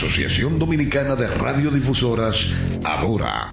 Asociación Dominicana de Radiodifusoras, ahora.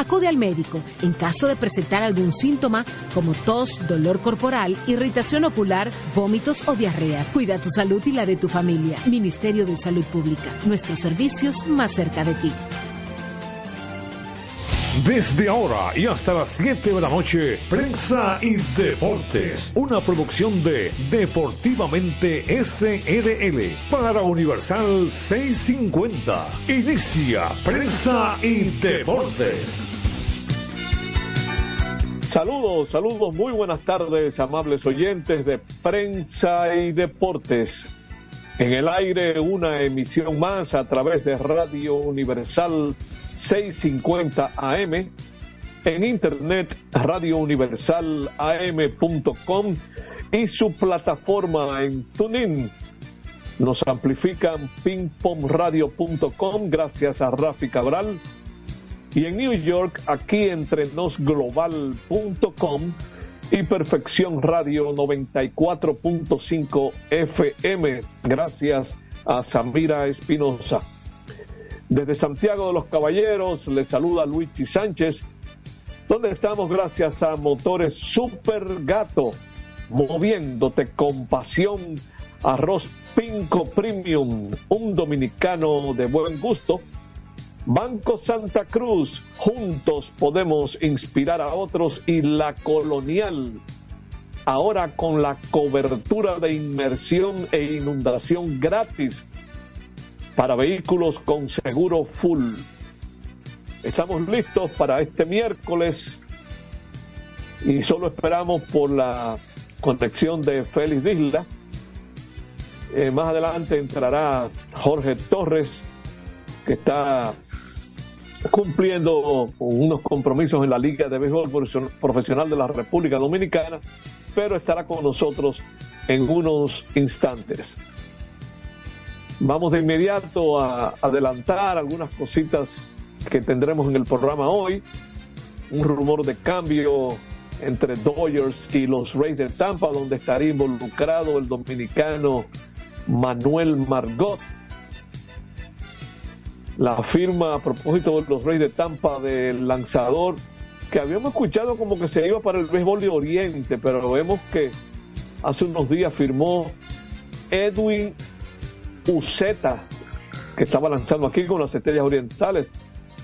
Acude al médico en caso de presentar algún síntoma como tos, dolor corporal, irritación ocular, vómitos o diarrea. Cuida tu salud y la de tu familia. Ministerio de Salud Pública. Nuestros servicios más cerca de ti. Desde ahora y hasta las 7 de la noche, Prensa y Deportes, una producción de Deportivamente SRL para Universal 650. Inicia Prensa y Deportes. Saludos, saludos, muy buenas tardes, amables oyentes de Prensa y Deportes. En el aire, una emisión más a través de Radio Universal 650 AM, en internet radiouniversalam.com y su plataforma en TuneIn. Nos amplifican pingpongradio.com gracias a Rafi Cabral y en New York aquí entre nosglobal.com y Perfección Radio 94.5 FM gracias a Samira Espinosa. Desde Santiago de los Caballeros le saluda Luigi Sánchez, donde estamos gracias a Motores Super Gato, moviéndote con pasión, arroz Pinco Premium, un dominicano de buen gusto. Banco Santa Cruz, juntos podemos inspirar a otros y la colonial, ahora con la cobertura de inmersión e inundación gratis para vehículos con seguro full. Estamos listos para este miércoles y solo esperamos por la conexión de Félix Disla. Eh, más adelante entrará Jorge Torres, que está cumpliendo unos compromisos en la Liga de Béisbol Profesional de la República Dominicana, pero estará con nosotros en unos instantes. Vamos de inmediato a adelantar algunas cositas que tendremos en el programa hoy. Un rumor de cambio entre Dodgers y los Rays de Tampa, donde estaría involucrado el dominicano Manuel Margot. La firma a propósito de los Rays de Tampa del lanzador que habíamos escuchado como que se iba para el béisbol de Oriente, pero vemos que hace unos días firmó Edwin Uceta, que estaba lanzando aquí con las Estrellas Orientales,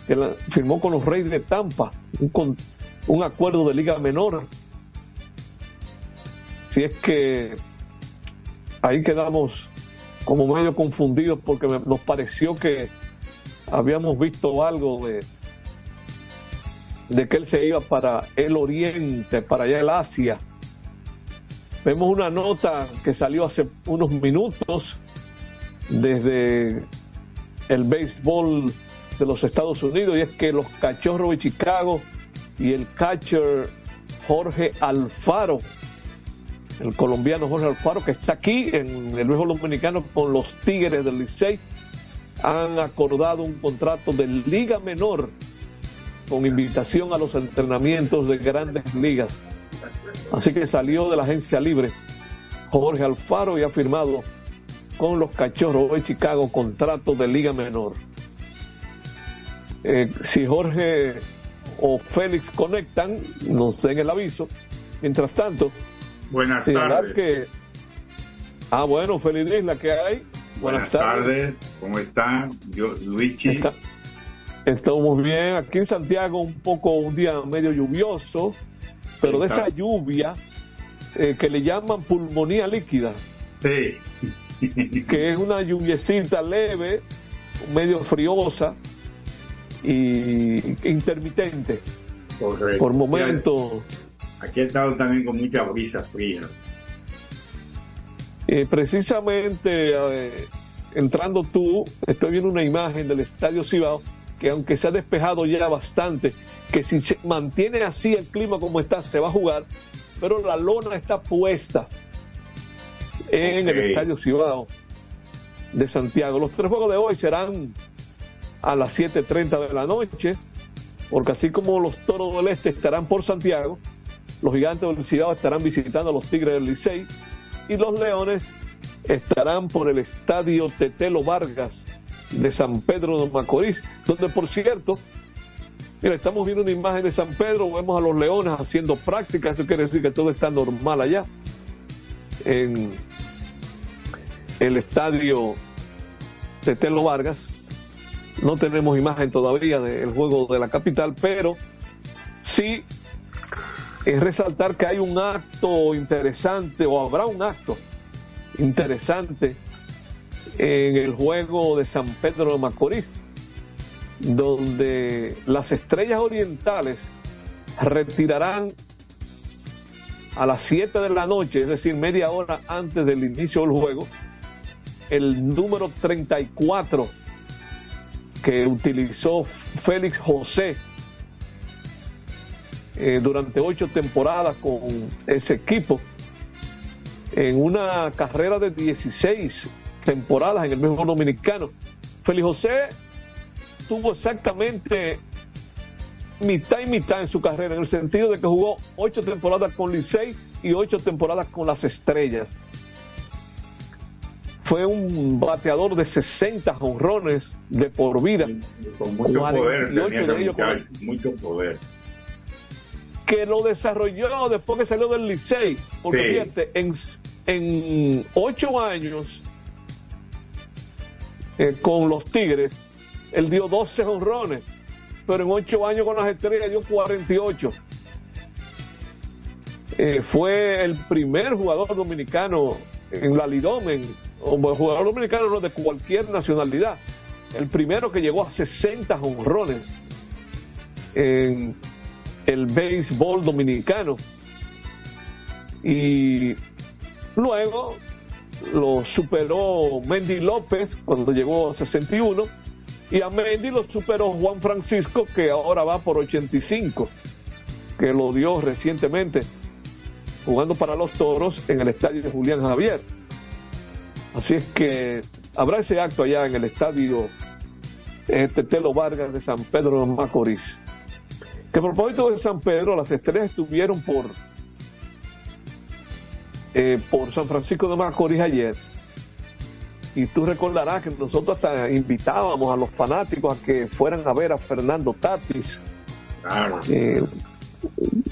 que firmó con los Reyes de Tampa, un, un acuerdo de liga menor. Si es que ahí quedamos como medio confundidos porque nos pareció que habíamos visto algo de, de que él se iba para el oriente, para allá el Asia. Vemos una nota que salió hace unos minutos desde el béisbol de los Estados Unidos y es que los cachorros de Chicago y el catcher Jorge Alfaro, el colombiano Jorge Alfaro, que está aquí en el béisbol dominicano con los Tigres del Licey, han acordado un contrato de liga menor con invitación a los entrenamientos de grandes ligas. Así que salió de la agencia libre Jorge Alfaro y ha firmado con los cachorros de Chicago contrato de liga menor. Eh, si Jorge o Félix conectan, nos den el aviso. Mientras tanto, buenas tardes. Que... Ah, bueno, Félix Isla, ¿qué hay? Buenas, tardes. ¿Cómo están? Yo, Luigi. Estamos bien. Aquí en Santiago un poco, un día medio lluvioso, pero de esa lluvia eh, que le llaman pulmonía líquida. Sí que es una lluviecita leve, medio friosa y intermitente. Por momento. Aquí he estado también con muchas brisas frías. Eh, precisamente, entrando tú, estoy viendo una imagen del Estadio Cibao que aunque se ha despejado ya bastante, que si se mantiene así el clima como está, se va a jugar, pero la lona está puesta en el Estadio Cibao de Santiago. Los tres juegos de hoy serán a las 7.30 de la noche, porque así como los Toros del Este estarán por Santiago, los Gigantes del Cibao estarán visitando a los Tigres del Licey y los Leones estarán por el Estadio Tetelo Vargas de San Pedro de Macorís, donde por cierto, mira, estamos viendo una imagen de San Pedro, vemos a los leones haciendo práctica, eso quiere decir que todo está normal allá, en el estadio Tetelo Vargas. No tenemos imagen todavía del juego de la capital, pero sí es resaltar que hay un acto interesante, o habrá un acto interesante en el juego de San Pedro de Macorís, donde las estrellas orientales retirarán a las 7 de la noche, es decir, media hora antes del inicio del juego, el número 34 que utilizó Félix José eh, durante ocho temporadas con ese equipo en una carrera de 16 temporadas en el mismo dominicano. Félix José tuvo exactamente mitad y mitad en su carrera, en el sentido de que jugó ocho temporadas con Licey y ocho temporadas con las Estrellas. Fue un bateador de 60 honrones de por vida. Con mucho poder, mucho poder. Que lo desarrolló después que salió del Licey. Porque fíjate, en, en ocho años eh, con los Tigres, él dio 12 honrones, pero en 8 años con las estrellas dio 48. Eh, fue el primer jugador dominicano en la Lidomen, o jugador dominicano de cualquier nacionalidad, el primero que llegó a 60 honrones en el béisbol dominicano. Y luego lo superó Mendy López cuando llegó a 61 y a Mendy lo superó Juan Francisco que ahora va por 85 que lo dio recientemente jugando para los Toros en el estadio de Julián Javier. Así es que habrá ese acto allá en el estadio este Telo Vargas de San Pedro de Macorís. Que a propósito de San Pedro las estrellas estuvieron por eh, por San Francisco de Macorís ayer. Y tú recordarás que nosotros hasta invitábamos a los fanáticos a que fueran a ver a Fernando Tatis. Claro. Eh,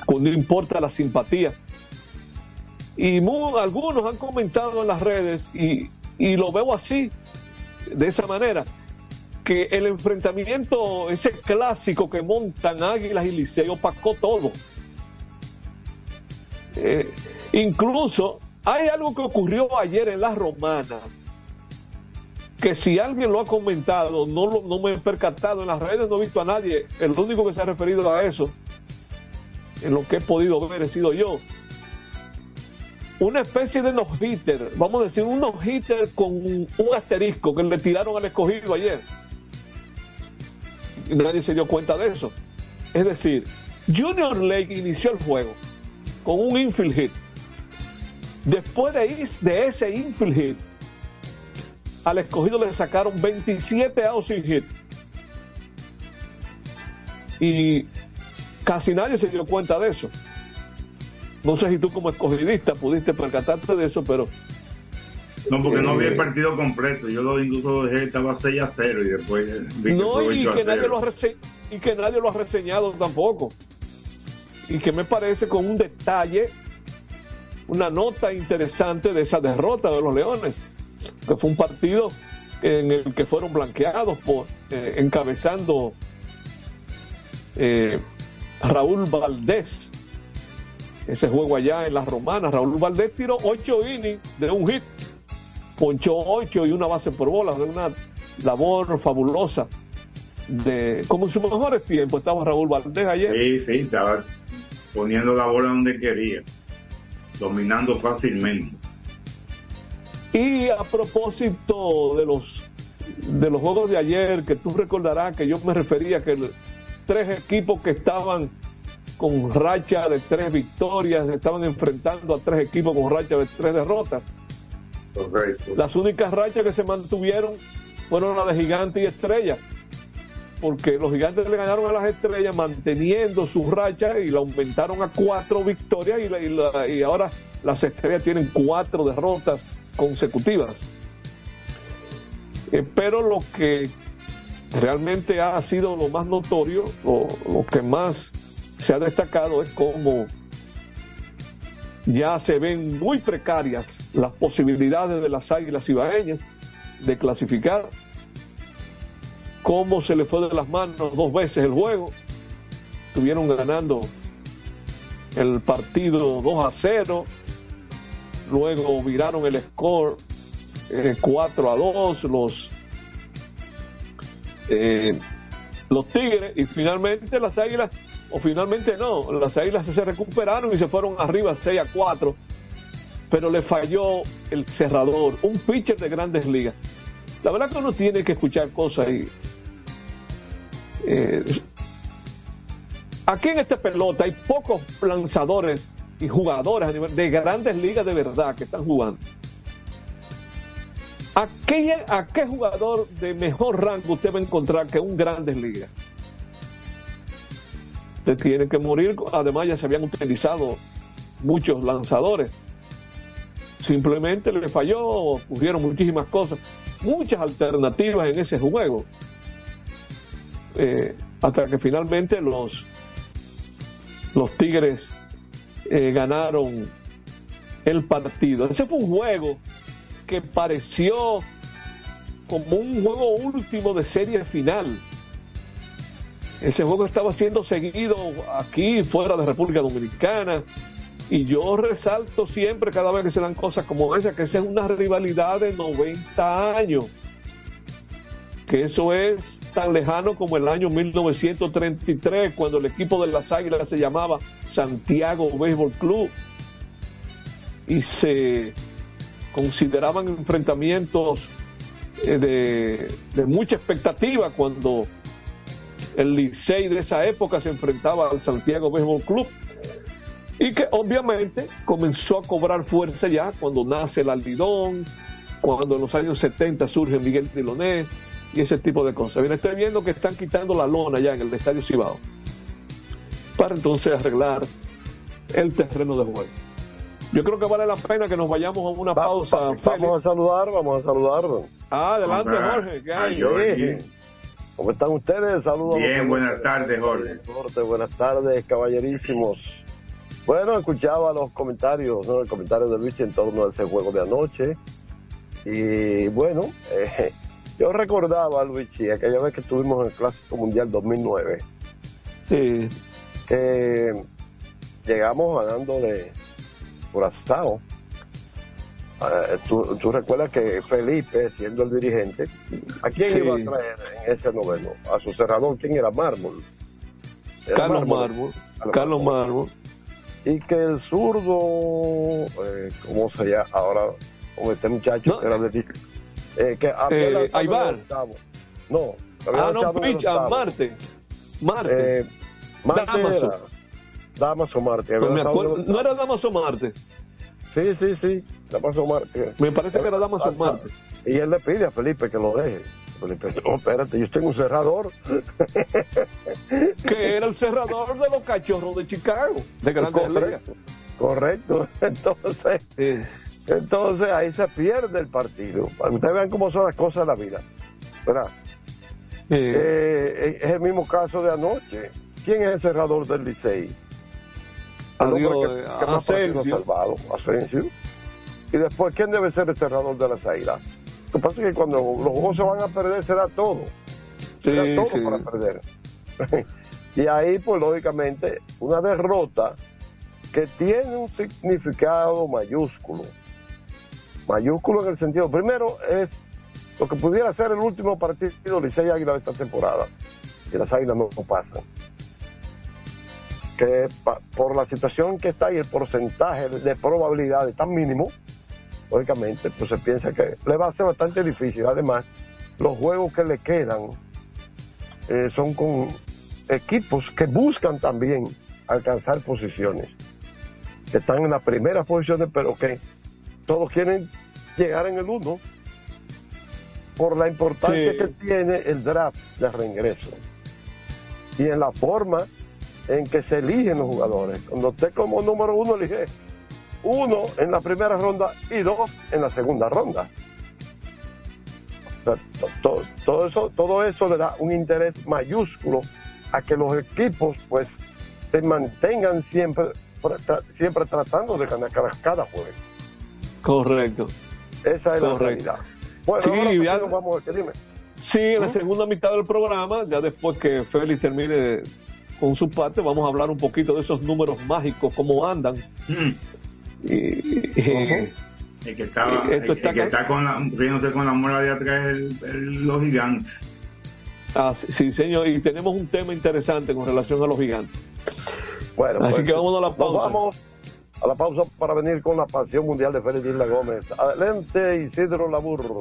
no importa la simpatía. Y algunos han comentado en las redes, y, y lo veo así, de esa manera, que el enfrentamiento, ese clásico que montan Águilas y Liceo, opacó todo. Eh, Incluso hay algo que ocurrió ayer en la romana, que si alguien lo ha comentado, no, lo, no me he percatado en las redes, no he visto a nadie, el único que se ha referido a eso, en lo que he podido ver, he sido yo. Una especie de no-hitter, vamos a decir, un no-hitter con un, asterisco que le tiraron al escogido ayer. Nadie se dio cuenta de eso. Es decir, Junior Lake inició el juego con un infield hit Después de, de ese infield hit, al escogido le sacaron 27 outs sin hit. Y casi nadie se dio cuenta de eso. No sé si tú como escogidista pudiste percatarte de eso, pero... No, porque no vi el eh, partido completo. Yo lo incluso dejé, estaba 6 a 0 y después... no, y que, nadie lo ha y que nadie lo ha reseñado tampoco. Y que me parece con un detalle una nota interesante de esa derrota de los Leones, que fue un partido en el que fueron blanqueados por eh, encabezando eh, Raúl Valdés. Ese juego allá en las romanas, Raúl Valdés tiró ocho innings de un hit, ponchó ocho y una base por bola, de una labor fabulosa. De, como en sus mejores tiempos estaba Raúl Valdés ayer. Sí, sí, estaba poniendo la bola donde quería dominando fácilmente. Y a propósito de los de los juegos de ayer, que tú recordarás que yo me refería que tres equipos que estaban con racha de tres victorias, estaban enfrentando a tres equipos con racha de tres derrotas. Las únicas rachas que se mantuvieron fueron las de Gigante y Estrella, porque los Gigantes le ganaron a las Estrellas manteniendo su racha y la aumentaron a cuatro victorias y, y ahora las Estrellas tienen cuatro derrotas consecutivas. Eh, pero lo que realmente ha sido lo más notorio, lo, lo que más se ha destacado es cómo ya se ven muy precarias las posibilidades de las águilas ibaeñas de clasificar, cómo se le fue de las manos dos veces el juego, estuvieron ganando el partido 2 a 0, luego viraron el score 4 eh, a 2, los, eh, los Tigres, y finalmente las Águilas, o finalmente no, las Águilas se recuperaron y se fueron arriba 6 a 4, pero le falló el cerrador, un pitcher de grandes ligas. La verdad que uno tiene que escuchar cosas y... Eh, aquí en esta pelota hay pocos lanzadores y jugadores de grandes ligas de verdad que están jugando. ¿A qué, ¿A qué jugador de mejor rango usted va a encontrar que un Grandes Ligas? Usted tiene que morir, además ya se habían utilizado muchos lanzadores. Simplemente le falló, ocurrieron muchísimas cosas, muchas alternativas en ese juego. Eh, hasta que finalmente los, los Tigres eh, ganaron el partido. Ese fue un juego que pareció como un juego último de serie final. Ese juego estaba siendo seguido aquí, fuera de República Dominicana. Y yo resalto siempre, cada vez que se dan cosas como esa, que esa es una rivalidad de 90 años. Que eso es tan lejano como el año 1933, cuando el equipo de las Águilas se llamaba Santiago Baseball Club. Y se consideraban enfrentamientos eh, de, mucha expectativa cuando el Licey de esa época se enfrentaba al Santiago Baseball Club y que obviamente comenzó a cobrar fuerza ya cuando nace el Aldidón, cuando en los años 70 surge Miguel Tilonés y ese tipo de cosas. Bien, estoy viendo que están quitando la lona ya en el Estadio Cibao para entonces arreglar el terreno de juego. Yo creo que vale la pena que nos vayamos a una pausa. vamos a saludar, vamos a saludar. Ah, adelante, Jorge. ¿Qué hay? ¿Cómo están ustedes? Saludos. Bien, buenas tardes, Jorge. Buenas tardes, caballerísimos. Bueno, escuchaba los comentarios, ¿no? el comentario de Luis en torno a ese juego de anoche. Y bueno, eh, yo recordaba, Luigi, aquella vez que estuvimos en el Clásico Mundial 2009. Sí. Que llegamos ganando de Curazao. Eh, tú, recuerdas que Felipe, siendo el dirigente, ¿a quién iba a traer en ese noveno? A su cerrador, ¿quién era? Mármol. Carlos Mármol. Carlos Mármol. Y que el zurdo, eh, ¿cómo se llama ahora? Con este muchacho que era de eh, que eh, Aybar. No, ah, no, a Marte. Marte. Eh, Marte Damaso Marte. ¿No era Damaso Marte? Sí, sí, sí, Damaso Marte. Me parece que era Damaso Marte. Y él le pide a Felipe que lo deje. Felipe, no, espérate, yo tengo un cerrador. que era el cerrador de los cachorros de Chicago, de Grandes Correcto. Correcto. Entonces, entonces ahí se pierde el partido. Que ustedes vean cómo son las cosas de la vida. ¿Verdad? Eh, es el mismo caso de anoche. ¿Quién es el cerrador del Licey? Adiós, Salvado, Asensio. Y después, ¿quién debe ser el cerrador de las águilas? Lo que pasa es que cuando los juegos se van a perder, será todo. será todo para perder. y ahí, pues lógicamente, una derrota que tiene un significado mayúsculo. Mayúsculo en el sentido, primero es lo que pudiera ser el último partido Licey Águila de esta temporada. Y las águilas no pasan que por la situación que está y el porcentaje de probabilidad es tan mínimo, lógicamente, pues se piensa que le va a ser bastante difícil. Además, los juegos que le quedan eh, son con equipos que buscan también alcanzar posiciones, que están en las primeras posiciones, pero que todos quieren llegar en el uno por la importancia Sí. que tiene el draft de reingreso y en la forma en que se eligen los jugadores. Cuando usted como número uno elige uno en la primera ronda y dos en la segunda ronda. O sea, to- to- todo, eso, todo eso le da un interés mayúsculo a que los equipos pues se mantengan siempre, siempre tratando de ganar cada, cada juego. Correcto. Esa es la Correcto. realidad. Bueno, Sí, ahora ya- vamos a ver, dime. Sí, en la segunda mitad del programa, ya después que Félix termine con su parte, vamos a hablar un poquito de esos números mágicos, cómo andan. Mm. Y, y- El que, estaba, Esto el, está el que está con la, riéndose con la muela de atrás es el- el- los gigantes. ah, sí, sí, señor, y tenemos un tema interesante con relación a los gigantes. Bueno, Así pues, que vámonos a la nos pausa. vamos a la pausa para venir con la pasión mundial de Félix Isla Gómez. Adelante, Isidro Laburro.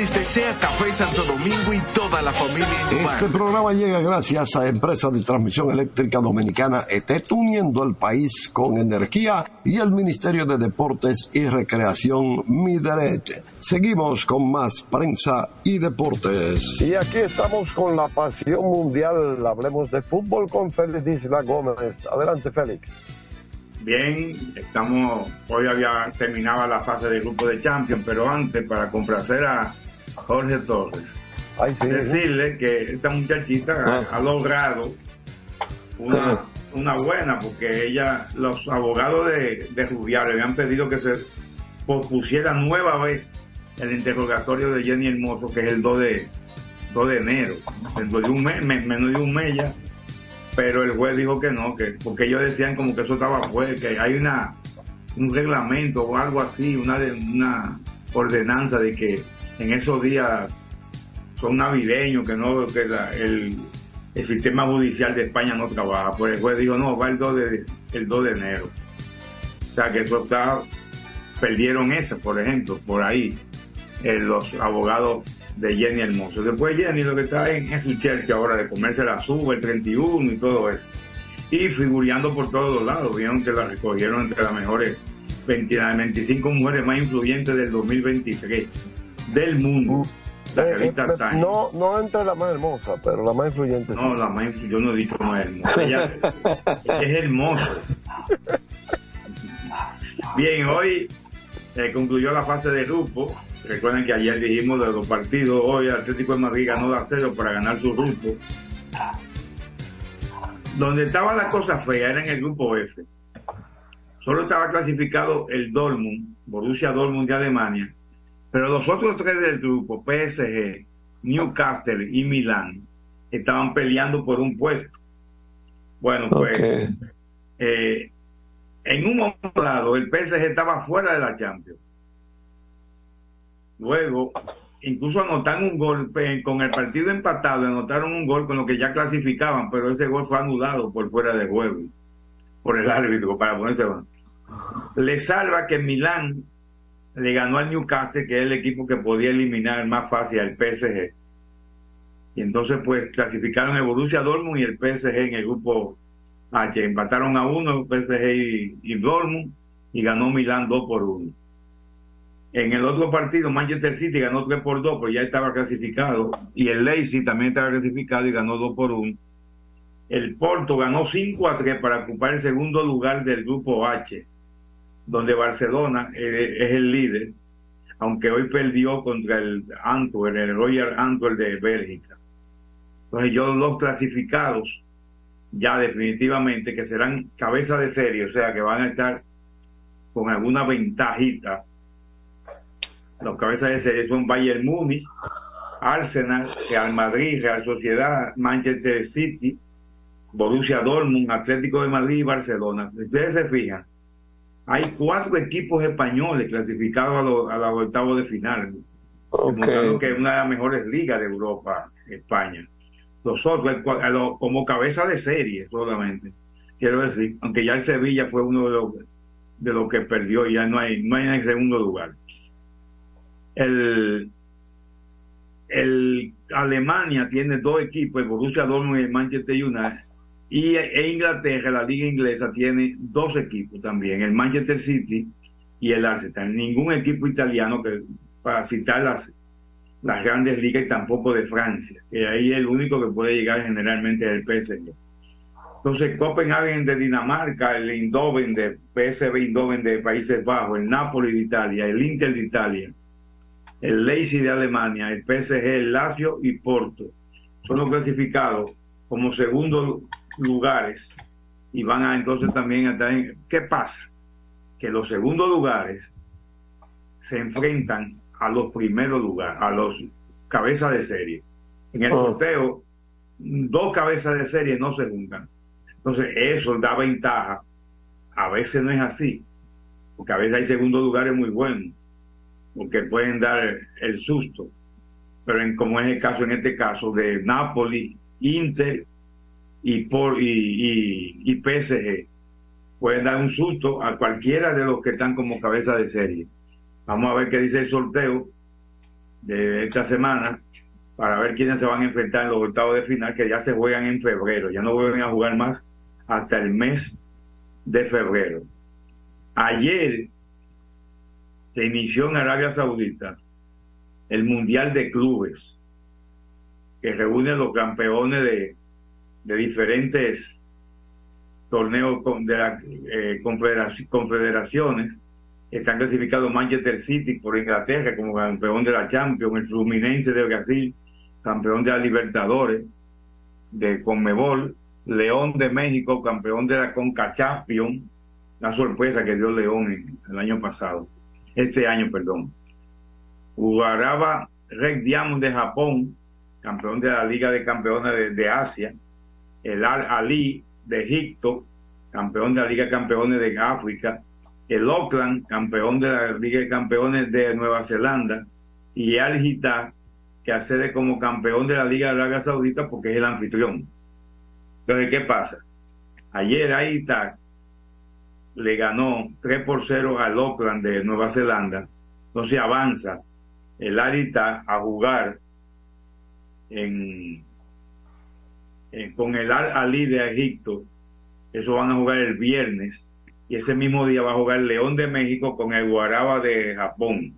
Les desea Café Santo Domingo y toda la familia. Este programa llega gracias a Empresa de Transmisión Eléctrica Dominicana ETET, uniendo el país con energía y el Ministerio de Deportes y Recreación Mideret. Seguimos con más prensa y deportes. Y aquí estamos con la pasión mundial. Hablemos de fútbol con Félix Isla Gómez. Adelante, Félix. Bien, estamos, hoy había terminaba la fase de grupo de Champions, pero antes, para complacer a Jorge Torres, decirle que esta muchachita ha, ha logrado una, una buena, porque ella, los abogados de, de Rubial le habían pedido que se pospusiera nueva vez el interrogatorio de Jenny Hermoso, que es el 2 de, 2 de enero, dentro de un mes, me- menos de un mes ya. Pero el juez dijo que no, que porque ellos decían como que eso estaba fuera, que hay una un reglamento o algo así, una una ordenanza de que en esos días son navideños, que no que el, el sistema judicial de España no trabaja. Pues el juez dijo, no, va el 2 de, el 2 de enero. O sea que eso está, perdieron eso, por ejemplo, por ahí, eh, los abogados de Jenny Hermoso. Después Jenny lo que está en, en su Chelsea ahora de comerse la suba, el 31 y todo eso. Y figureando por todos los lados. Vieron que la recogieron entre las mejores 20 las 25 mujeres más influyentes del 2023 del mundo. La Eh, revista eh, Time. no, no entre la más hermosa, pero la más influyente. No, sí. la más influ- yo no he dicho más hermosa. Ella, es hermosa. Bien, hoy eh, concluyó la fase de grupo. Recuerden que ayer dijimos de los partidos. Hoy Atlético de Madrid ganó 2 a 0 para ganar su grupo. Donde estaba la cosa fea era en el grupo F. Solo estaba clasificado el Dortmund, Borussia Dortmund de Alemania. Pero los otros tres del grupo, PSG, Newcastle y Milán, estaban peleando por un puesto. Bueno, pues eh, en un momento dado el PSG estaba fuera de la Champions. Luego, incluso anotaron un gol, con el partido empatado, anotaron un gol con lo que ya clasificaban, pero ese gol fue anulado por fuera de juego, por el árbitro, para ponerse. Le salva que Milán le ganó al Newcastle, que es el equipo que podía eliminar más fácil al PSG. Y entonces, pues, clasificaron el Borussia Dortmund y el PSG en el grupo H. Empataron a uno PSG y, y Dortmund y ganó Milán 2 por 1. En el otro partido, Manchester City ganó 3 por 2, pero ya estaba clasificado. Y el Leipzig también estaba clasificado y ganó 2 por 1. El Porto ganó 5 a 3 para ocupar el segundo lugar del grupo H, donde Barcelona eh, es el líder, aunque hoy perdió contra el Antwerp, el Royal Antwerp de Bélgica. Entonces yo los clasificados ya definitivamente que serán cabeza de serie, o sea que van a estar con alguna ventajita. Los cabezas de serie son Bayern Múnich, Arsenal, Real Madrid, Real Sociedad, Manchester City, Borussia Dortmund, Atlético de Madrid y Barcelona. Ustedes se fijan, hay cuatro equipos españoles clasificados a, los, a los octavos de final, demostrando que es una de las mejores ligas de Europa, España. Los otros, como cabeza de serie solamente, quiero decir, aunque ya el Sevilla fue uno de los, de los que perdió, ya no hay, no hay en el segundo lugar. El, el Alemania tiene dos equipos, el Borussia Dortmund y el Manchester United, y e Inglaterra, la liga inglesa, tiene dos equipos también, el Manchester City y el Arsenal. Ningún equipo italiano, que para citar las, las grandes ligas y tampoco de Francia, que ahí el único que puede llegar generalmente es el PSG. Entonces, Copenhagen de Dinamarca, el Eindhoven de PSV Eindhoven de Países Bajos, el Napoli de Italia, el Inter de Italia, el Leipzig de Alemania, el PSG, el Lazio y Porto. Son los clasificados como segundos lugares y van a entonces también a estar en... ¿Qué pasa? Que los segundos lugares se enfrentan a los primeros lugares, a los cabezas de serie. En el sorteo, dos cabezas de serie no se juntan. Entonces, eso da ventaja. A veces no es así, porque a veces hay segundos lugares muy buenos, porque pueden dar el susto. Pero en, como es el caso en este caso de Napoli, Inter y, por, y, y, PSG, pueden dar un susto a cualquiera de los que están como cabeza de serie. Vamos a ver qué dice el sorteo de esta semana para ver quiénes se van a enfrentar en los octavos de final que ya se juegan en febrero, ya no vuelven a jugar más hasta el mes de febrero. Ayer se inició en Arabia Saudita el Mundial de Clubes, que reúne los campeones de, de diferentes torneos de las eh, confederaciones. Están clasificados Manchester City por Inglaterra como campeón de la Champions, el Fluminense de Brasil, campeón de la Libertadores, de Conmebol, León de México, campeón de la Conca Champions, la sorpresa que dio León el año pasado, este año, perdón. Ugaraba Red Diamond de Japón, campeón de la Liga de Campeones de, de Asia, el Al Ali de Egipto, campeón de la Liga de Campeones de África, el Auckland, campeón de la Liga de Campeones de Nueva Zelanda, y Al Gita, que accede como campeón de la Liga de Arabia Saudita porque es el anfitrión. Entonces, ¿qué pasa? Ayer ahí le ganó 3 por 0 al Auckland de Nueva Zelanda. Entonces avanza el Arita a jugar en, con el Al Ali de Egipto. Eso van a jugar el viernes. Y ese mismo día va a jugar el León de México con el Guaraba de Japón.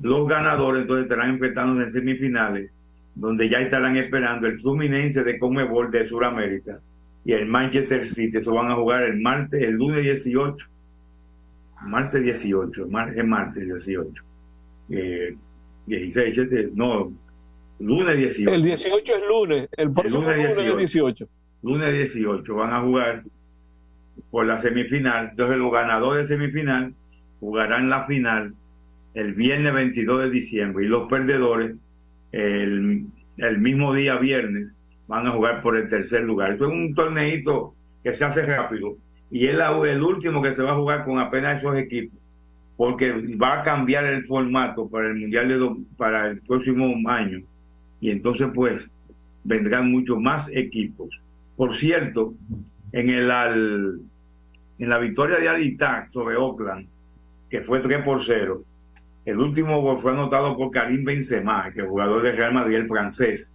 Los ganadores entonces estarán enfrentándose en semifinales donde ya estarán esperando el Fluminense de Comebol de Sudamérica y el Manchester City. Eso van a jugar el martes, el lunes 18. Martes 18, es martes 18. Eh, 16, no, lunes 18. El 18 es lunes, el próximo lunes 18. Lunes 18. Lunes 18 van a jugar por la semifinal. Entonces los ganadores de semifinal jugarán la final el viernes 22 de diciembre y los perdedores el, el mismo día viernes van a jugar por el tercer lugar. Esto es un torneito que se hace rápido y es el último que se va a jugar con apenas esos equipos porque va a cambiar el formato para el mundial de para el próximo año y entonces pues vendrán muchos más equipos. Por cierto, en el al, en la victoria de Alitac sobre Oakland, que fue 3 por 0, el último gol fue anotado por Karim Benzema, que es jugador de Real Madrid, francés.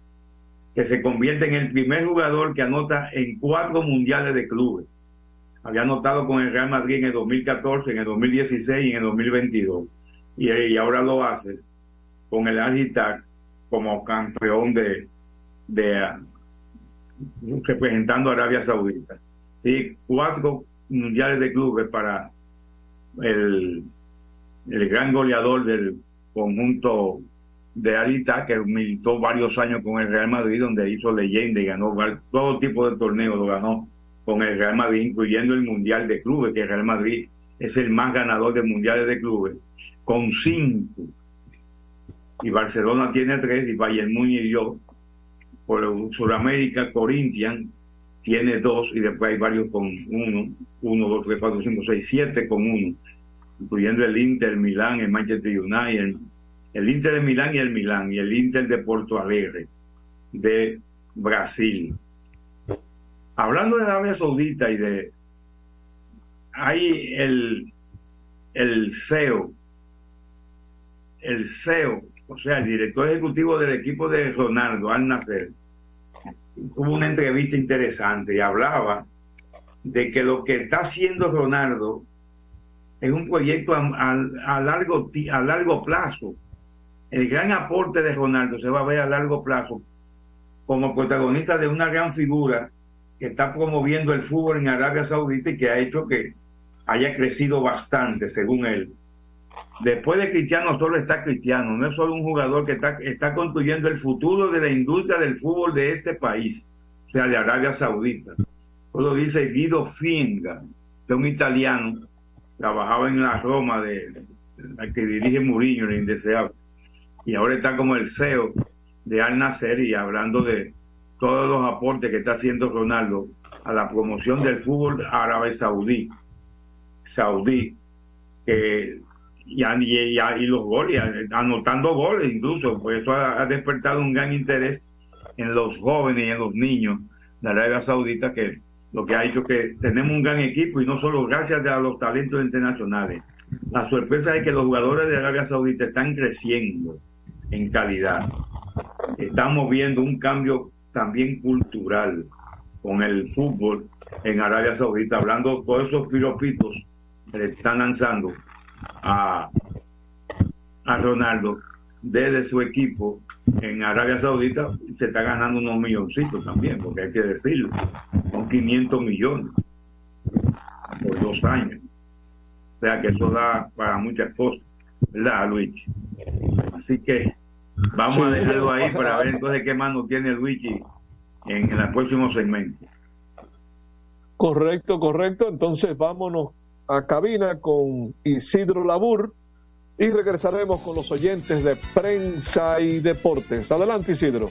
que se convierte en el primer jugador que anota en cuatro mundiales de clubes. Había anotado con el Real Madrid en el 2014, en el 2016 y en el 2022. Y, y ahora lo hace con el Agitar como campeón de, representando a Arabia Saudita. Y cuatro mundiales de clubes para el, el gran goleador del conjunto de Alita, que militó varios años con el Real Madrid, donde hizo leyenda y ganó todo tipo de torneos, lo ganó con el Real Madrid, incluyendo el Mundial de Clubes, que el Real Madrid es el más ganador de mundiales de clubes, con cinco. Y Barcelona tiene tres, y Bayern Múnich y yo. Por Sudamérica, Corinthians tiene dos, y después hay varios con uno, uno, dos, tres, cuatro, cinco, seis, siete con uno, incluyendo el Inter, Milán, el Manchester United, el Inter de Milán y el Milán, y el Inter de Porto Alegre, de Brasil. Hablando de Arabia Saudita y de... Hay el, el CEO, el CEO, o sea, el director ejecutivo del equipo de Ronaldo, Al Nasser, tuvo una entrevista interesante y hablaba de que lo que está haciendo Ronaldo es un proyecto a largo, a largo plazo el gran aporte de Ronaldo se va a ver a largo plazo como protagonista de una gran figura que está promoviendo el fútbol en Arabia Saudita y que ha hecho que haya crecido bastante, según él. Después de Cristiano solo está Cristiano, no es solo un jugador que está, construyendo el futuro de la industria del fútbol de este país, o sea, de Arabia Saudita. Lo dice Guido Finga, que es un italiano, trabajaba en la Roma de, la que dirige Mourinho, el indeseable y ahora está como el CEO de Al Nacer y hablando de todos los aportes que está haciendo Ronaldo a la promoción del fútbol árabe saudí, saudí, que y, los goles, anotando goles incluso, por eso ha, ha, despertado un gran interés en los jóvenes y en los niños de Arabia Saudita, que lo que ha hecho que tenemos un gran equipo y no solo gracias a los talentos internacionales. La sorpresa es que los jugadores de Arabia Saudita están creciendo en calidad. Estamos viendo un cambio también cultural con el fútbol en Arabia Saudita, hablando todos esos piropitos que le están lanzando a, a Ronaldo desde su equipo en Arabia Saudita, se está ganando unos milloncitos también, porque hay que decirlo, son 500 millones por dos años. O sea que eso da para muchas cosas, ¿verdad, Luis? Así que Vamos sí, a dejarlo ahí para ver entonces qué mano tiene Luigi en el próximo segmento. Correcto, correcto. Entonces vámonos a cabina con Isidro Labur y regresaremos con los oyentes de prensa y deportes. Adelante, Isidro.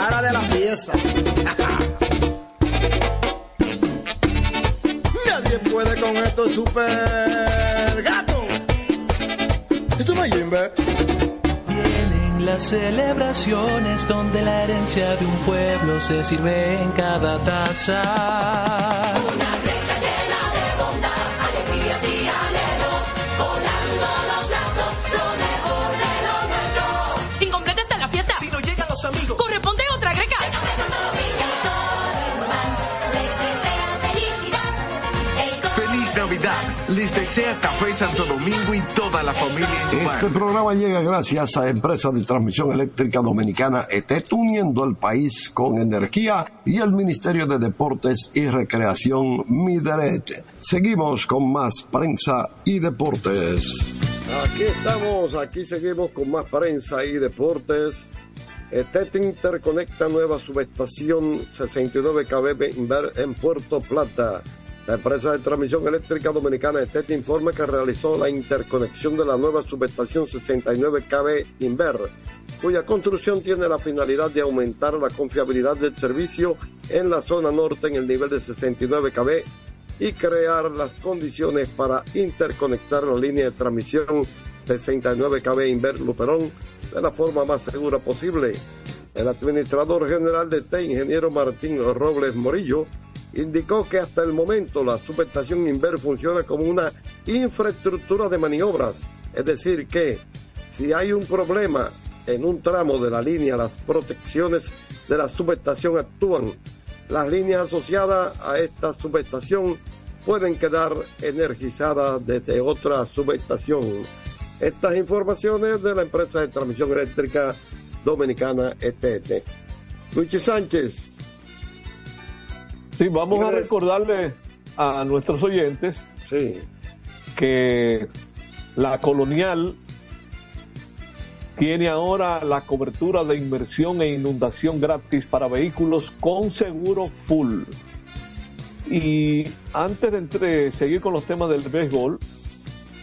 La para de la pieza. Nadie puede con esto super gato. Esto no. Vienen las celebraciones donde la herencia de un pueblo se sirve en cada taza. Desea Café Santo Domingo y toda la familia en. Este programa llega gracias a Empresa de Transmisión Eléctrica Dominicana ETET, uniendo el país con energía y el Ministerio de Deportes y Recreación Mideret. Seguimos con más prensa y deportes. Aquí estamos, aquí seguimos con más prensa y deportes. ETET interconecta nueva subestación 69 kV en Puerto Plata. La empresa de transmisión eléctrica dominicana ETET informa que realizó la interconexión de la nueva subestación 69 kV Inver cuya construcción tiene la finalidad de aumentar la confiabilidad del servicio en la zona norte en el nivel de 69 kb y crear las condiciones para interconectar la línea de transmisión 69 kb Inver Luperón de la forma más segura posible. El administrador general de T, ingeniero Martín Robles Morillo, indicó que hasta el momento la subestación Inver funciona como una infraestructura de maniobras, es decir, que si hay un problema en un tramo de la línea, las protecciones de la subestación actúan. Las líneas asociadas a esta subestación pueden quedar energizadas desde otra subestación. Estas informaciones de la empresa de transmisión eléctrica dominicana ETT. Luchi Sánchez. Sí, vamos a recordarle a nuestros oyentes que la colonial tiene ahora la cobertura de inversión e inundación gratis para vehículos con seguro full. Y antes de entre, seguir con los temas del béisbol,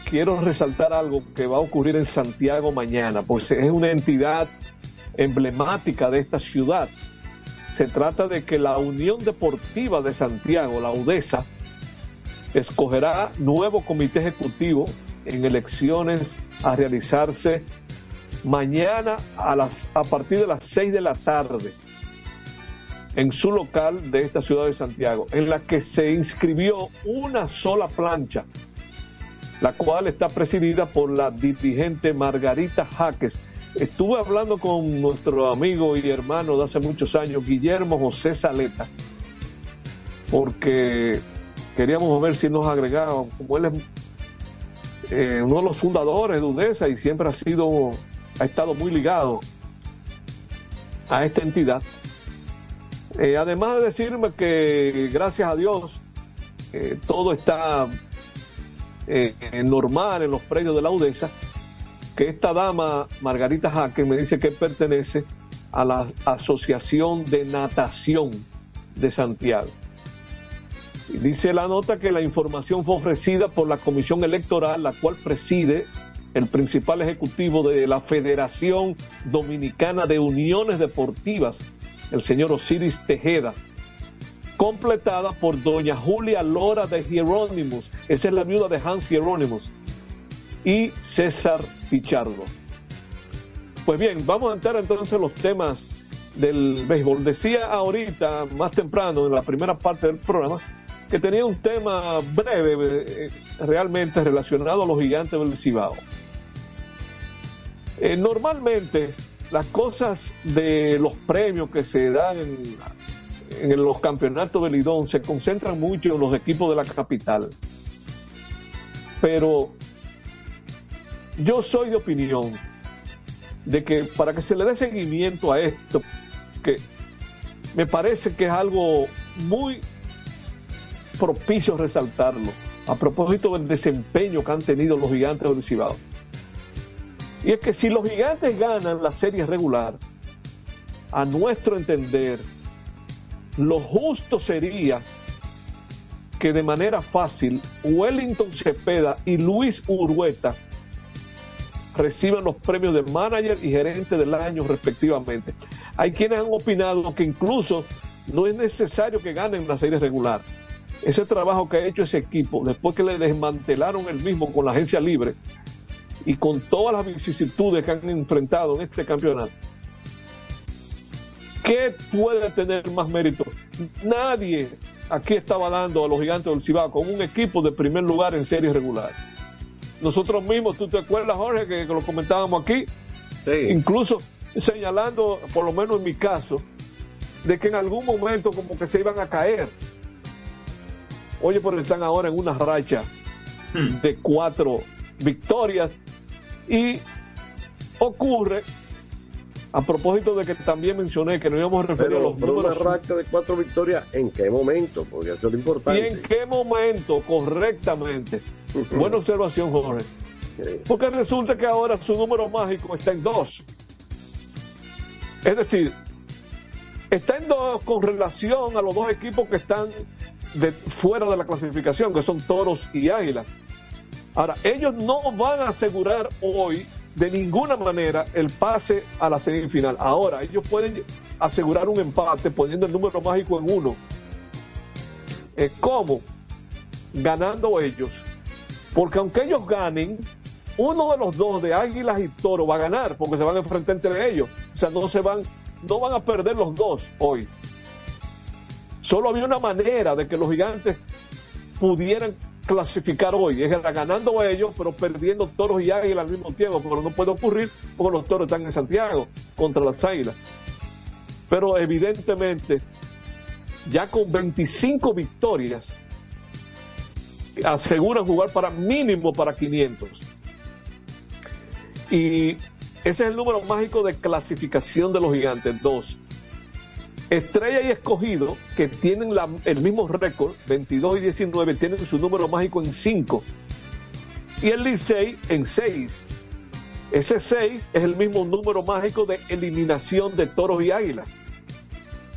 quiero resaltar algo que va a ocurrir en Santiago mañana, pues es una entidad emblemática de esta ciudad. Se trata de que la Unión Deportiva de Santiago, la UDESA, escogerá nuevo comité ejecutivo en elecciones a realizarse mañana a, a partir de las 6 de la tarde en su local de esta ciudad de Santiago, en la que se inscribió una sola plancha, la cual está presidida por la dirigente Margarita Jaques. Estuve hablando con nuestro amigo y hermano de hace muchos años, Guillermo José Saleta, porque queríamos ver si nos agregaba, como él es eh, uno de los fundadores de UDESA y siempre ha sido ha estado muy ligado a esta entidad. Eh, además de decirme que gracias a Dios eh, todo está normal en los predios de la UDESA, que esta dama, Margarita Jaque, me dice que pertenece a la Asociación de Natación de Santiago. Y dice la nota que la información fue ofrecida por la Comisión Electoral, la cual preside el principal ejecutivo de la Federación Dominicana de Uniones Deportivas, el señor Osiris Tejeda, completada por doña Julia Lora de Hieronymus, esa es la viuda de Hans Hieronymus, y César Pichardo. Pues bien, vamos a entrar entonces en los temas del béisbol. Decía ahorita, más temprano, en la primera parte del programa, que tenía un tema breve, eh, realmente relacionado a los gigantes del Cibao. Eh, normalmente las cosas de los premios que se dan en, los campeonatos de Lidón se concentran mucho en los equipos de la capital. Pero yo soy de opinión de que para que se le dé seguimiento a esto, que me parece que es algo muy propicio resaltarlo, a propósito del desempeño que han tenido los gigantes del Cibao. Y es que si los gigantes ganan la serie regular, a nuestro entender, lo justo sería que de manera fácil Wellington Cepeda y Luis Urueta reciban los premios de manager y gerente del año respectivamente. Hay quienes han opinado que incluso no es necesario que ganen la serie regular. Ese trabajo que ha hecho ese equipo, después que le desmantelaron el mismo con la agencia libre, y con todas las vicisitudes que han enfrentado en este campeonato, ¿qué puede tener más mérito? Nadie aquí estaba dando a los gigantes del Cibao con un equipo de primer lugar en serie regular. Nosotros mismos, ¿tú te acuerdas, Jorge, que, lo comentábamos aquí? Incluso señalando, por lo menos en mi caso, de que en algún momento como que se iban a caer. Oye, pero están ahora en una racha hmm. de cuatro victorias y ocurre, a propósito de que también mencioné que no íbamos a referir a los pero números. una racha de cuatro victorias, ¿en qué momento? Porque eso es lo importante. ¿Y en qué momento? Correctamente. Buena observación, Jorge. Porque resulta que ahora su número mágico está en dos. Es decir, está en dos con relación a los dos equipos que están de, fuera de la clasificación, que son Toros y Águilas. Ahora, ellos no van a asegurar hoy de ninguna manera el pase a la semifinal. Ahora, ellos pueden asegurar un empate poniendo el número mágico en uno. Eh, ¿Cómo? Ganando ellos. Porque aunque ellos ganen, uno de los dos, de Águilas y Toro, va a ganar porque se van a enfrentar entre ellos. O sea, no se van, no van a perder los dos hoy. Solo había una manera de que los gigantes pudieran clasificar hoy. Es ganando ellos, pero perdiendo toros y águilas al mismo tiempo, pero no puede ocurrir porque los toros están en Santiago contra las águilas. Pero evidentemente, ya con 25 victorias, aseguran jugar para mínimo para 500. Y ese es el número mágico de clasificación de los gigantes, dos. Estrella y Escogido, que tienen el mismo récord, 22 y 19, tienen su número mágico en 5. Y el Licey en 6. Ese 6 es el mismo número mágico de eliminación de toros y águilas.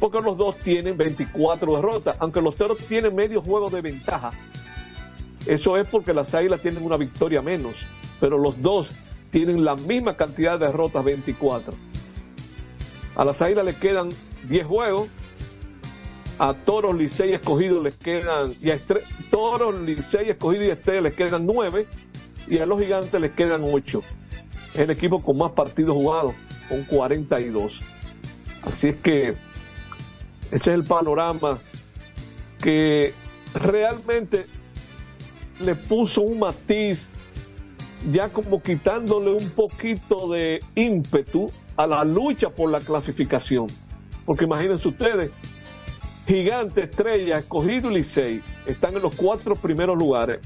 Porque los dos tienen 24 derrotas, aunque los toros tienen medio juego de ventaja. Eso es porque las águilas tienen una victoria menos, pero los dos tienen la misma cantidad de derrotas, 24. A las águilas le quedan 10 juegos. A Toros, Licey, Escogido les quedan. Y a Estre- Toros, Licey, Escogido y Estrella les quedan 9. Y a los Gigantes les quedan 8. Es el equipo con más partidos jugados, con 42. Así es que ese es el panorama que realmente le puso un matiz ya como quitándole un poquito de ímpetu a la lucha por la clasificación. Porque imagínense ustedes, Gigante, Estrella, Escogido y Licey están en los cuatro primeros lugares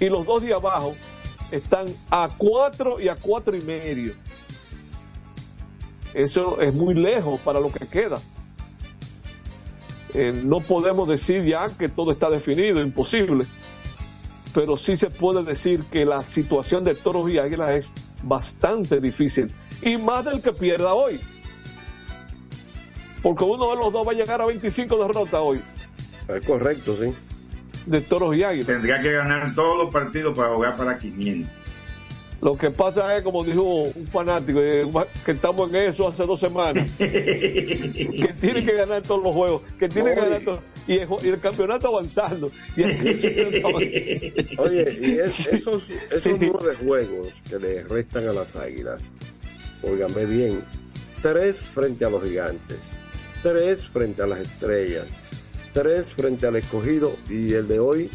y los dos de abajo están a cuatro y a cuatro y medio. Eso es muy lejos para lo que queda. Eh, no podemos decir ya que todo está definido, imposible pero sí se puede decir que la situación de Toros y Águilas es bastante difícil. Y más del que pierda hoy. Porque uno de los dos va a llegar a 25 derrotas hoy. Es correcto, sí. De Toros y Águilas. Tendría que ganar todos los partidos para jugar para 500. Lo que pasa es, como dijo un fanático, eh, que estamos en eso hace dos semanas, que tiene que ganar todos los juegos, que tiene que ganar todos, y el, y el campeonato avanzando. Y el campeonato Oye, y es- esos, esos nueve juegos que le restan a las águilas, óigame bien, tres frente a los gigantes, tres frente a las estrellas, tres frente al escogido y el de hoy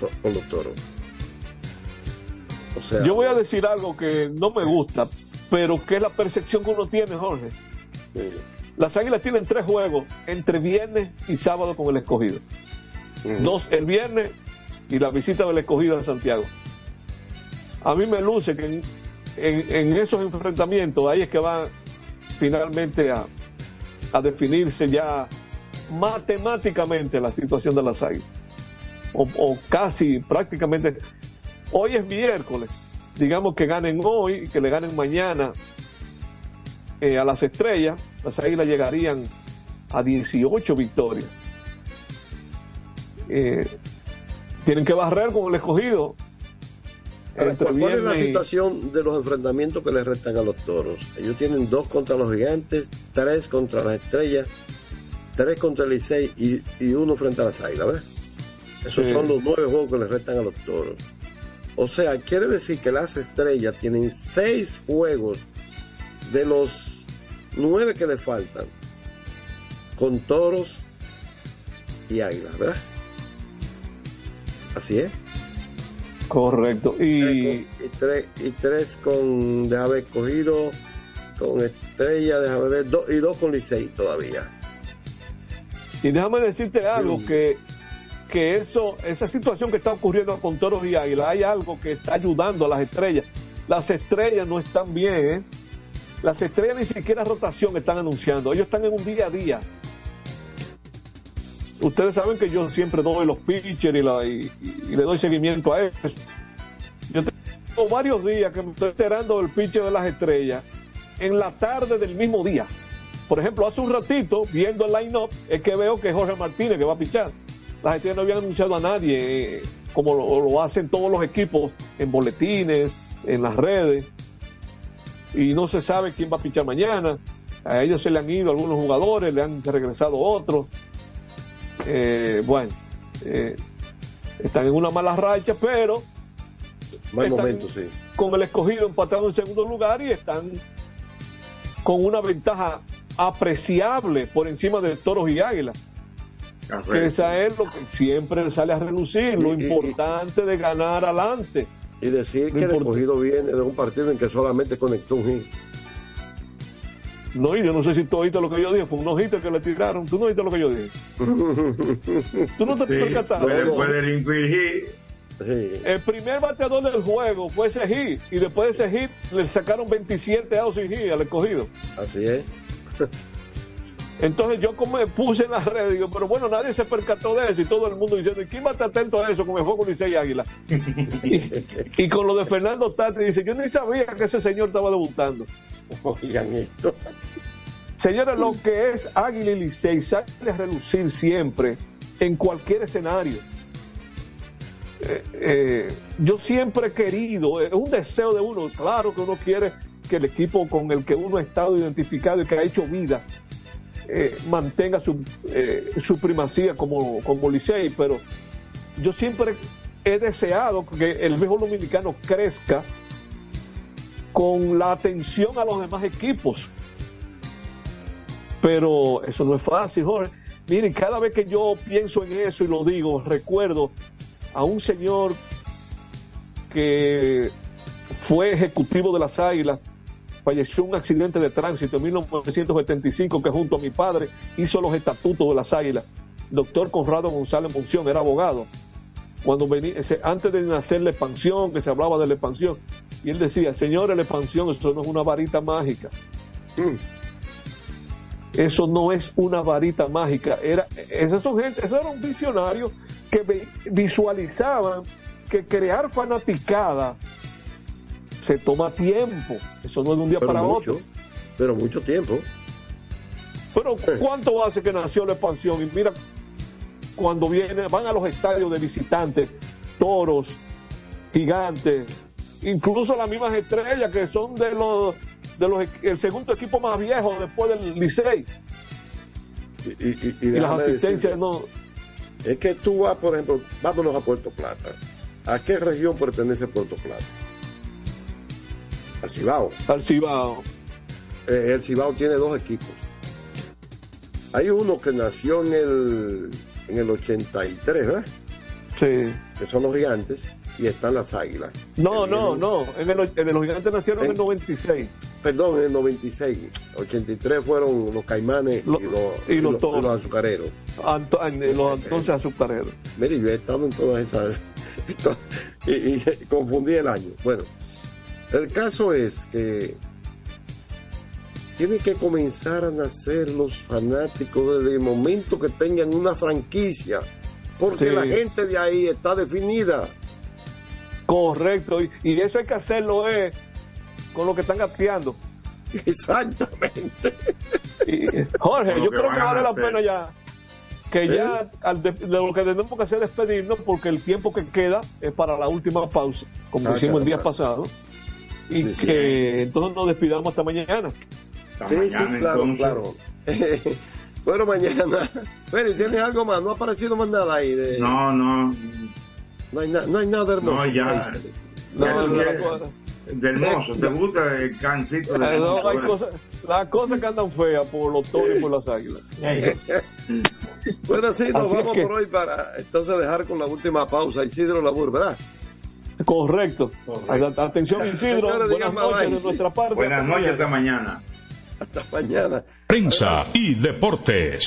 con, con los toros. O sea, Yo voy a decir algo que no me gusta, pero que es la percepción que uno tiene, Jorge. Las Águilas tienen tres juegos entre viernes y sábado con el escogido. Dos el viernes y la visita del escogido en Santiago. A mí me luce que en, en- en esos enfrentamientos ahí es que va finalmente a, a definirse ya matemáticamente la situación de las Águilas. O, o casi prácticamente Hoy es miércoles. Digamos que ganen hoy y que le ganen mañana eh, a las estrellas. Las águilas llegarían a 18 victorias. Eh, tienen que barrer con el escogido. Ahora, ¿Cuál es la y- situación de los enfrentamientos que le restan a los toros? Ellos tienen dos contra los gigantes, tres contra las estrellas, tres contra el Licey y, y uno frente a las águilas, ¿ves? Esos Sí. son los nueve juegos que le restan a los toros. O sea, quiere decir que las estrellas tienen seis juegos de los nueve que le faltan con toros y águilas, ¿verdad? Así es. Correcto. Y, y, tres, y tres con de haber cogido, con estrella, déjame ver, dos, y dos con Licey todavía. y déjame decirte algo que que eso esa situación que está ocurriendo con toros y águilas hay algo que está ayudando a las estrellas las estrellas no están bien ¿eh? Las estrellas ni siquiera rotación están anunciando ellos están en un día a día ustedes saben que yo siempre doy los pitchers y, le doy seguimiento a eso yo tengo varios días que me estoy enterando del pitcher de las estrellas en la tarde del mismo día por ejemplo, hace un ratito, viendo el line-up, es que veo que Jorge Martínez que va a pichar. Las estrellas no habían anunciado a nadie, eh, como lo hacen todos los equipos en boletines, en las redes. Y no se sabe quién va a pichar mañana. A ellos se le han ido algunos jugadores, le han regresado otros. Eh, bueno, eh, están en una mala racha, pero Mal momento, sí. con el escogido empatado en segundo lugar y están con una ventaja apreciable por encima de Toros y Águilas. Que esa es lo que siempre sale a relucir, lo importante de ganar adelante. Y decir que No el importa. escogido viene de un partido en que solamente conectó un hit. No, y yo no sé si tú oíste lo que yo dije, fue un ojito que le tiraron. Tú no oíste lo que yo dije. Tú no te Sí, percataste. puede, puede infringir. El primer bateador del juego fue ese hit y después de ese hit le sacaron 27 outs sin hit al escogido. Así es. Entonces yo como me puse en las redes, digo, pero bueno, nadie se percató de eso y todo el mundo diciendo, ¿y quién va a estar atento a eso con el juego Licey Águila? y, y con lo de Fernando Tati, dice, yo ni sabía que ese señor estaba debutando. Oigan esto. Señores, lo que es Águila y Licey sale a relucir siempre en cualquier escenario. Eh, eh, yo siempre he querido, es un deseo de uno, claro que uno quiere que el equipo con el que uno ha estado identificado y que ha hecho vida eh, mantenga su, eh, su primacía como, como Licey, pero yo siempre he deseado que el viejo dominicano crezca con la atención a los demás equipos. Pero eso no es fácil, Jorge. Miren, cada vez que yo pienso en eso y lo digo, recuerdo a un señor que fue ejecutivo de las Águilas, falleció un accidente de tránsito en 1975 que junto a mi padre hizo los estatutos de las Águilas. Doctor Conrado González Monción era abogado. Cuando venía, antes de nacer la expansión, que se hablaba de la expansión, y él decía, señores, la expansión, eso no es una varita mágica. Eso no es una varita mágica. Era, esos son gente, esos eran visionarios que visualizaban que crear fanaticada se toma tiempo. Eso no es de un día Pero para mucho, otro. pero mucho tiempo. Pero ¿cuánto hace que nació la expansión? Y mira, cuando viene, van a los estadios de visitantes, toros, gigantes, incluso las mismas estrellas que son de los de los el segundo equipo más viejo después del Licey. Y, y- y- y Y las asistencias decirte, no. Es que tú vas, por ejemplo, vámonos a Puerto Plata. ¿A qué región pertenece Puerto Plata? Al Cibao. Al Cibao. Eh, el Cibao tiene dos equipos. Hay uno que nació en el, en el 83, ¿verdad? Sí. Que son los gigantes y están las águilas. No, no, no. En, el, en los gigantes nacieron en el 96. Perdón, en el 96. 83 fueron los caimanes y los, y los toros. azucareros. Anto- en- los entonces azucareros. Mire, yo he estado en todas esas. y, y confundí el año. Bueno, el caso es que tienen que comenzar a nacer los fanáticos desde el momento que tengan una franquicia. Porque Sí. la gente de ahí está definida. Correcto. Y, y eso hay que hacerlo es con lo que están gateando. Exactamente. Y, Jorge, yo que creo que vale la pena ya que ya al de- lo que tenemos que hacer es despedirnos porque el tiempo que queda es para la última pausa, como Ah, hicimos el día pasado. Y Sí, sí. que entonces nos despidamos hasta mañana. Sí, sí, claro, claro. bueno, mañana. Feli, ¿tienes algo más? No ha aparecido más nada ahí. De... No, no. No hay, na- no hay nada hermoso. No, ya. No, Ya no, de hermoso. ¿Te gusta el cancito de no, hay cosas, las cosas que andan feas por los toros y por las águilas. Bueno, sí, nos Así es vamos que- por hoy para entonces dejar con la última pausa. Isidro Labur, ¿verdad? Correcto. Atención, Isidro. Señores, Buenas noches de nuestra parte. Buenas noches, hasta mañana. Hasta mañana. Prensa y deportes.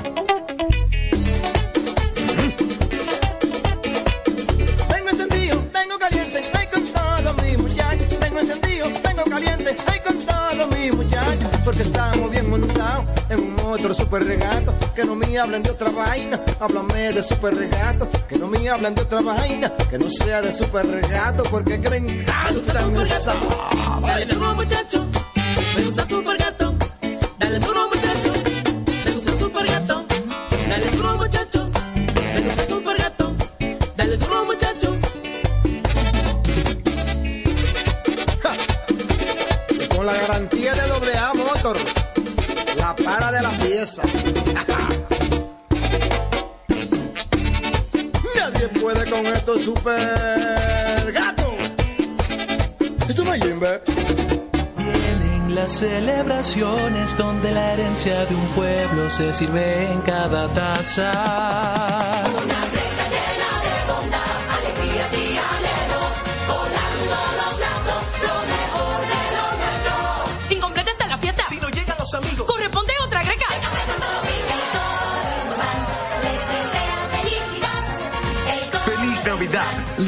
Caliente, ay con todos mis muchachos. Porque estamos bien montados en un otro super regato. Que no me hablen de otra vaina, háblame de super regato. Que no me hablen de otra vaina, que no sea de super regato. Porque que me encanta esa. Dale duro muchacho, me gusta super gato. Dale duro Nadie puede con estos super gatos. Es una yimbe. Vienen las celebraciones donde la herencia de un pueblo se sirve en cada taza.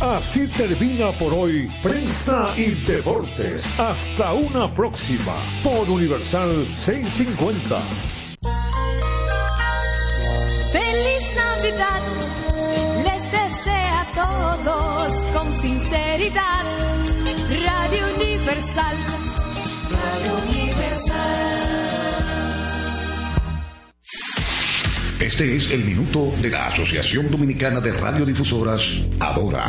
Así termina por hoy Prensa y Deportes. Hasta una próxima por Universal 650. Feliz Navidad, les desea a todos con sinceridad. Radio Universal, Este es el minuto de la Asociación Dominicana de Radiodifusoras, Adora.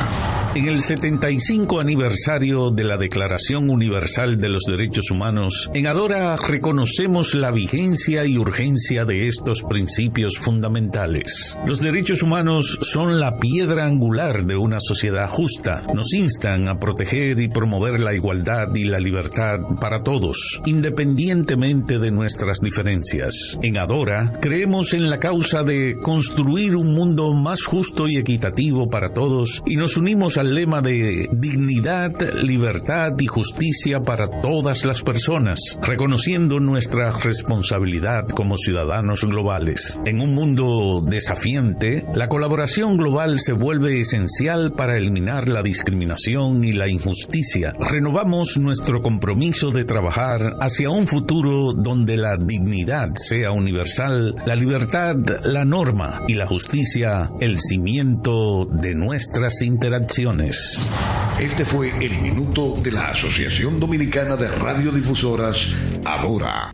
En el 75 aniversario de la Declaración Universal de los Derechos Humanos, en Adora reconocemos la vigencia y urgencia de estos principios fundamentales. Los derechos humanos son la piedra angular de una sociedad justa. Nos instan a proteger y promover la igualdad y la libertad para todos, independientemente de nuestras diferencias. En Adora creemos en la causa de construir un mundo más justo y equitativo para todos y nos unimos al lema de dignidad, libertad y justicia para todas las personas, reconociendo nuestra responsabilidad como ciudadanos globales. En un mundo desafiante, la colaboración global se vuelve esencial para eliminar la discriminación y la injusticia. Renovamos nuestro compromiso de trabajar hacia un futuro donde la dignidad sea universal, la libertad la norma y la justicia el cimiento de nuestras interacciones. Este fue el minuto de la Asociación Dominicana de Radiodifusoras, Adora.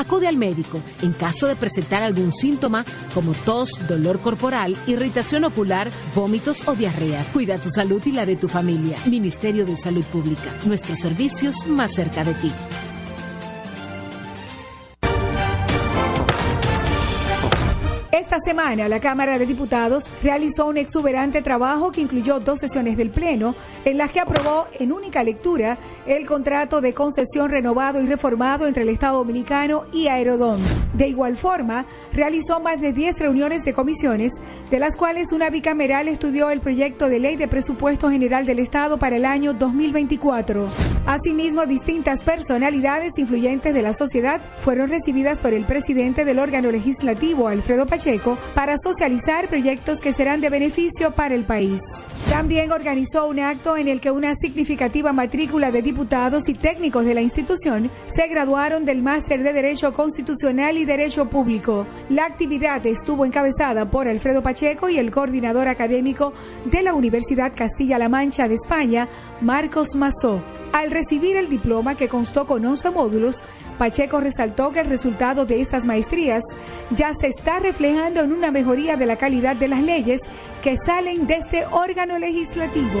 Acude al médico en caso de presentar algún síntoma como tos, dolor corporal, irritación ocular, vómitos o diarrea. Cuida tu salud y la de tu familia. Ministerio de Salud Pública. Nuestros servicios más cerca de ti. Esta semana la Cámara de Diputados realizó un exuberante trabajo que incluyó dos sesiones del Pleno en las que aprobó en única lectura el contrato de concesión renovado y reformado entre el Estado Dominicano y Aerodón. De igual forma, realizó más de 10 reuniones de comisiones, de las cuales una bicameral estudió el proyecto de ley de presupuesto general del Estado para el año 2024. Asimismo, distintas personalidades influyentes de la sociedad fueron recibidas por el presidente del órgano legislativo, Alfredo Pacheco, para socializar proyectos que serán de beneficio para el país. También organizó un acto en el que una significativa matrícula de diputados y técnicos de la institución se graduaron del máster de Derecho Constitucional y Derecho Público. La actividad estuvo encabezada por Alfredo Pacheco y el coordinador académico de la Universidad Castilla-La Mancha de España, Marcos Mazó. Al recibir el diploma que constó con 11 módulos, Pacheco resaltó que el resultado de estas maestrías ya se está reflejando en una mejoría de la calidad de las leyes que salen de este órgano legislativo.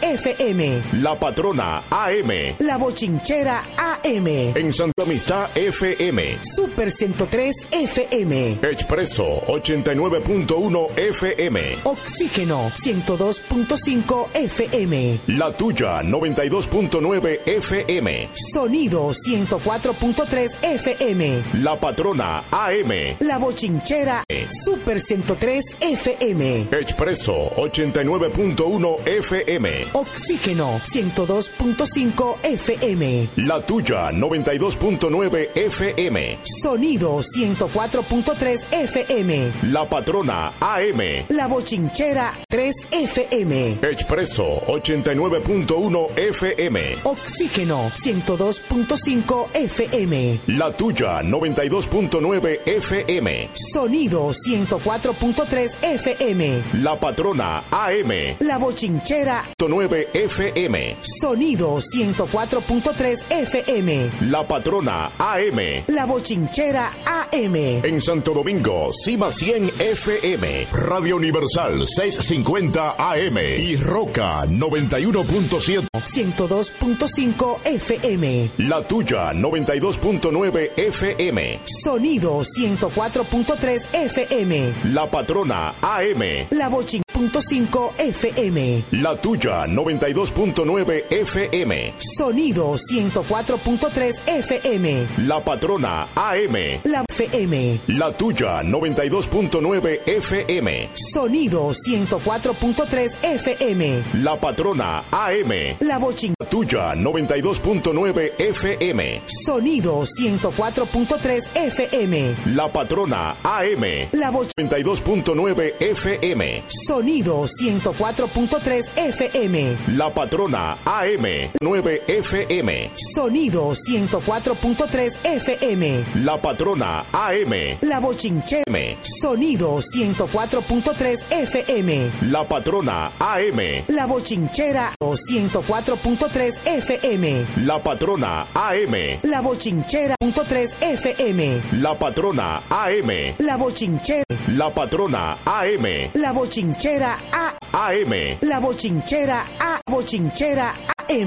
FM. La patrona AM. La bochinchera AM. En Santa Amistad FM. Super 103 FM. Expreso 89.1 FM. Oxígeno 102.5 FM. La tuya 92.9 FM. Sonido 104.3 FM. La patrona AM. La bochinchera Super 103 FM. Expreso 89.1 FM. Oxígeno 102.5 FM. La tuya 92.9 FM. Sonido 104.3 FM. La patrona AM. La bochinchera 3 FM. Expreso 89.1 FM. Oxígeno 102.5 FM. La tuya 92.9 FM. Sonido 104.3 FM. La patrona AM. La bochinchera 9 FM. Sonido 104.3 FM. La patrona AM. La bochinchera AM. En Santo Domingo, Cima 100 FM. Radio Universal 650 AM. Y Roca 91.7. 102.5 FM. La tuya 92.9 FM. Sonido 104.3 FM. La patrona AM. La bochin.5 FM. La tuya 92.9 FM. Sonido 104.3 FM. La patrona AM. La FM. La tuya 92.9 FM. Sonido 104.3 FM. La patrona AM. La bochin. La tuya 92.9 FM. Sonido 104.3 FM. La patrona AM. La bochin. 92.9 FM. Sonido 104.3 FM. La patrona AM. 9 FM. Sonido 104.3 FM. La patrona AM. La bochinche. Sonido 104.3 FM. La patrona AM. La bochinchera 104.3 FM. La patrona AM. La bochinchera 3 FM. La patrona AM. La bochinchera. La patrona AM. La bochinchera A. AM. La bochinchera Bochinchera A. Bochinchera AM.